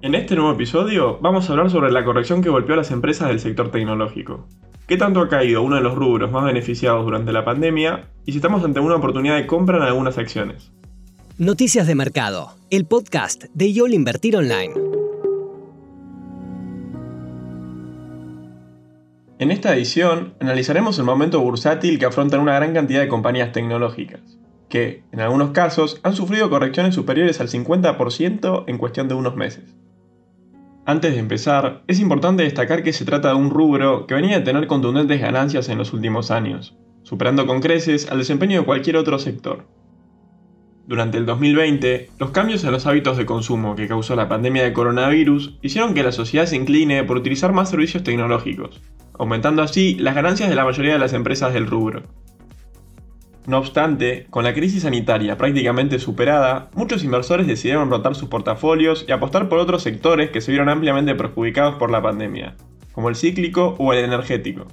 En este nuevo episodio vamos a hablar sobre la corrección que golpeó a las empresas del sector tecnológico. ¿Qué tanto ha caído uno de los rubros más beneficiados durante la pandemia y si estamos ante una oportunidad de compra en algunas acciones? Noticias de Mercado, el podcast de YOL Invertir Online. En esta edición analizaremos el momento bursátil que afrontan una gran cantidad de compañías tecnológicas, que, en algunos casos, han sufrido correcciones superiores al 50% en cuestión de unos meses. Antes de empezar, es importante destacar que se trata de un rubro que venía a tener contundentes ganancias en los últimos años, superando con creces al desempeño de cualquier otro sector. Durante el 2020, los cambios en los hábitos de consumo que causó la pandemia de coronavirus hicieron que la sociedad se incline por utilizar más servicios tecnológicos, aumentando así las ganancias de la mayoría de las empresas del rubro. No obstante, con la crisis sanitaria prácticamente superada, muchos inversores decidieron rotar sus portafolios y apostar por otros sectores que se vieron ampliamente perjudicados por la pandemia, como el cíclico o el energético.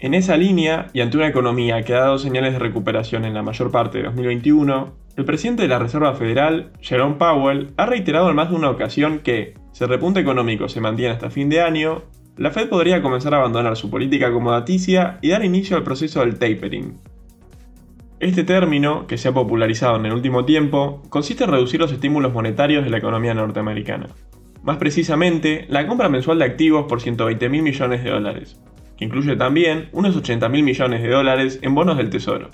En esa línea, y ante una economía que ha dado señales de recuperación en la mayor parte de 2021, el presidente de la Reserva Federal, Jerome Powell, ha reiterado en más de una ocasión que, si el repunte económico se mantiene hasta fin de año, la Fed podría comenzar a abandonar su política acomodaticia y dar inicio al proceso del tapering, este término, que se ha popularizado en el último tiempo, consiste en reducir los estímulos monetarios de la economía norteamericana. Más precisamente, la compra mensual de activos por 120 mil millones de dólares, que incluye también unos 80 mil millones de dólares en bonos del Tesoro.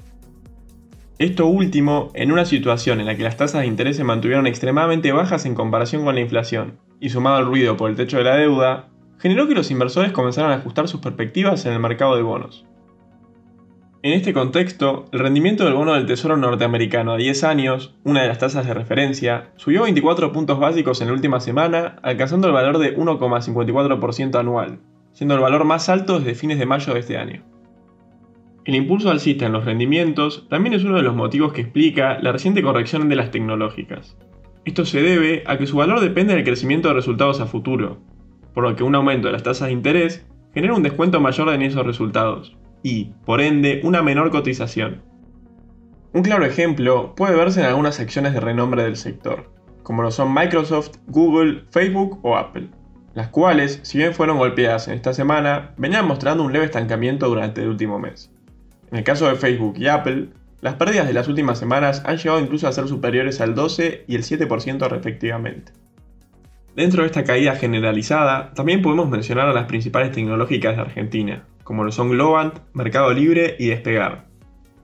Esto último, en una situación en la que las tasas de interés se mantuvieron extremadamente bajas en comparación con la inflación, y sumado al ruido por el techo de la deuda, generó que los inversores comenzaran a ajustar sus perspectivas en el mercado de bonos. En este contexto, el rendimiento del bono del Tesoro norteamericano a 10 años, una de las tasas de referencia, subió 24 puntos básicos en la última semana, alcanzando el valor de 1,54% anual, siendo el valor más alto desde fines de mayo de este año. El impulso alcista en los rendimientos también es uno de los motivos que explica la reciente corrección de las tecnológicas. Esto se debe a que su valor depende del crecimiento de resultados a futuro, por lo que un aumento de las tasas de interés genera un descuento mayor en esos resultados, y, por ende, una menor cotización. Un claro ejemplo puede verse en algunas acciones de renombre del sector, como lo son Microsoft, Google, Facebook o Apple, las cuales, si bien fueron golpeadas en esta semana, venían mostrando un leve estancamiento durante el último mes. En el caso de Facebook y Apple, las pérdidas de las últimas semanas han llegado incluso a ser superiores al 12 y el 7% respectivamente. Dentro de esta caída generalizada, también podemos mencionar a las principales tecnológicas de Argentina, como lo son Globant, Mercado Libre y Despegar.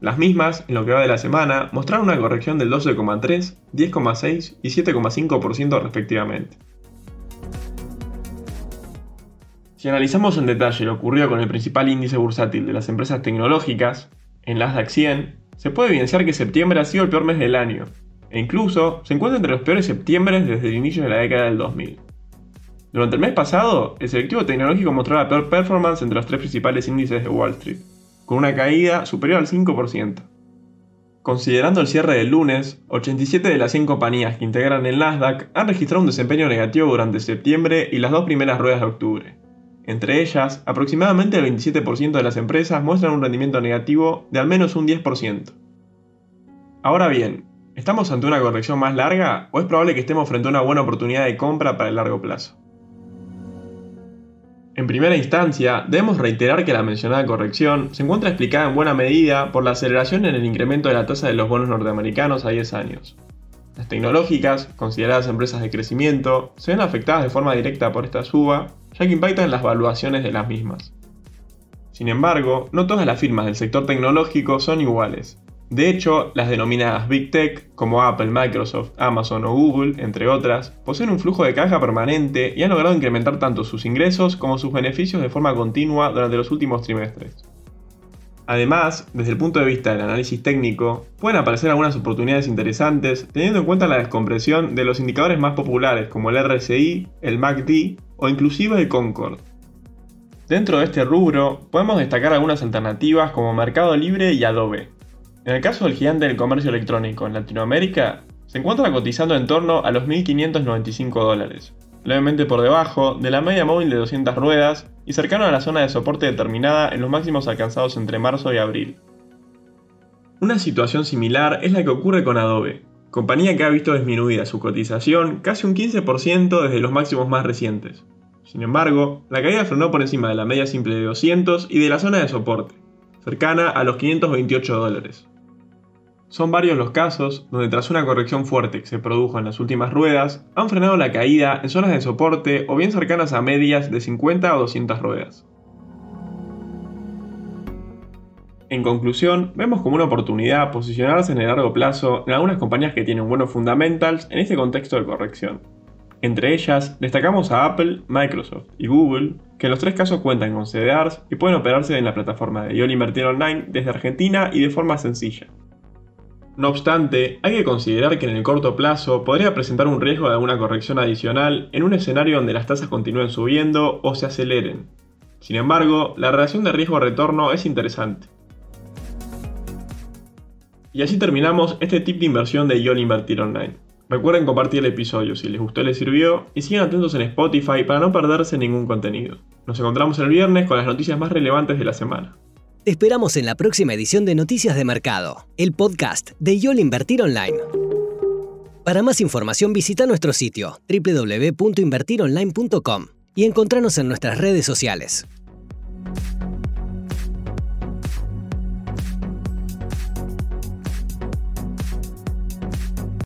Las mismas, en lo que va de la semana, mostraron una corrección del 12,3, 10,6 y 7,5% respectivamente. Si analizamos en detalle lo ocurrido con el principal índice bursátil de las empresas tecnológicas, en Nasdaq 100, se puede evidenciar que septiembre ha sido el peor mes del año, e incluso se encuentra entre los peores septiembres desde el inicio de la década del 2000. Durante el mes pasado, el selectivo tecnológico mostró la peor performance entre los tres principales índices de Wall Street, con una caída superior al 5%. Considerando el cierre del lunes, 87 de las 100 compañías que integran el Nasdaq han registrado un desempeño negativo durante septiembre y las dos primeras ruedas de octubre. Entre ellas, aproximadamente el 27% de las empresas muestran un rendimiento negativo de al menos un 10%. Ahora bien, ¿Estamos ante una corrección más larga o es probable que estemos frente a una buena oportunidad de compra para el largo plazo? En primera instancia, debemos reiterar que la mencionada corrección se encuentra explicada en buena medida por la aceleración en el incremento de la tasa de los bonos norteamericanos a 10 años. Las tecnológicas, consideradas empresas de crecimiento, se ven afectadas de forma directa por esta suba, ya que impactan las valuaciones de las mismas. Sin embargo, no todas las firmas del sector tecnológico son iguales, de hecho, las denominadas Big Tech, como Apple, Microsoft, Amazon o Google, entre otras, poseen un flujo de caja permanente y han logrado incrementar tanto sus ingresos como sus beneficios de forma continua durante los últimos trimestres. Además, desde el punto de vista del análisis técnico, pueden aparecer algunas oportunidades interesantes teniendo en cuenta la descompresión de los indicadores más populares como el RSI, el MACD o inclusive el Concord. Dentro de este rubro, podemos destacar algunas alternativas como Mercado Libre y Adobe, en el caso del gigante del comercio electrónico en Latinoamérica, se encuentra cotizando en torno a los 1.595 dólares, levemente por debajo de la media móvil de 200 ruedas y cercano a la zona de soporte determinada en los máximos alcanzados entre marzo y abril. Una situación similar es la que ocurre con Adobe, compañía que ha visto disminuida su cotización casi un 15% desde los máximos más recientes. Sin embargo, la caída frenó por encima de la media simple de 200 y de la zona de soporte, cercana a los 528 dólares. Son varios los casos donde tras una corrección fuerte que se produjo en las últimas ruedas, han frenado la caída en zonas de soporte o bien cercanas a medias de 50 o 200 ruedas. En conclusión, vemos como una oportunidad posicionarse en el largo plazo en algunas compañías que tienen buenos fundamentals en este contexto de corrección. Entre ellas, destacamos a Apple, Microsoft y Google, que en los tres casos cuentan con CDRs y pueden operarse en la plataforma de YOL Invertir Online desde Argentina y de forma sencilla. No obstante, hay que considerar que en el corto plazo podría presentar un riesgo de alguna corrección adicional en un escenario donde las tasas continúen subiendo o se aceleren. Sin embargo, la relación de riesgo-retorno es interesante. Y así terminamos este tip de inversión de YOL Invertir Online. Recuerden compartir el episodio si les gustó y les sirvió y sigan atentos en Spotify para no perderse ningún contenido. Nos encontramos el viernes con las noticias más relevantes de la semana. Te esperamos en la próxima edición de Noticias de Mercado, el podcast de YOL Invertir Online. Para más información visita nuestro sitio www.invertironline.com y encontrarnos en nuestras redes sociales.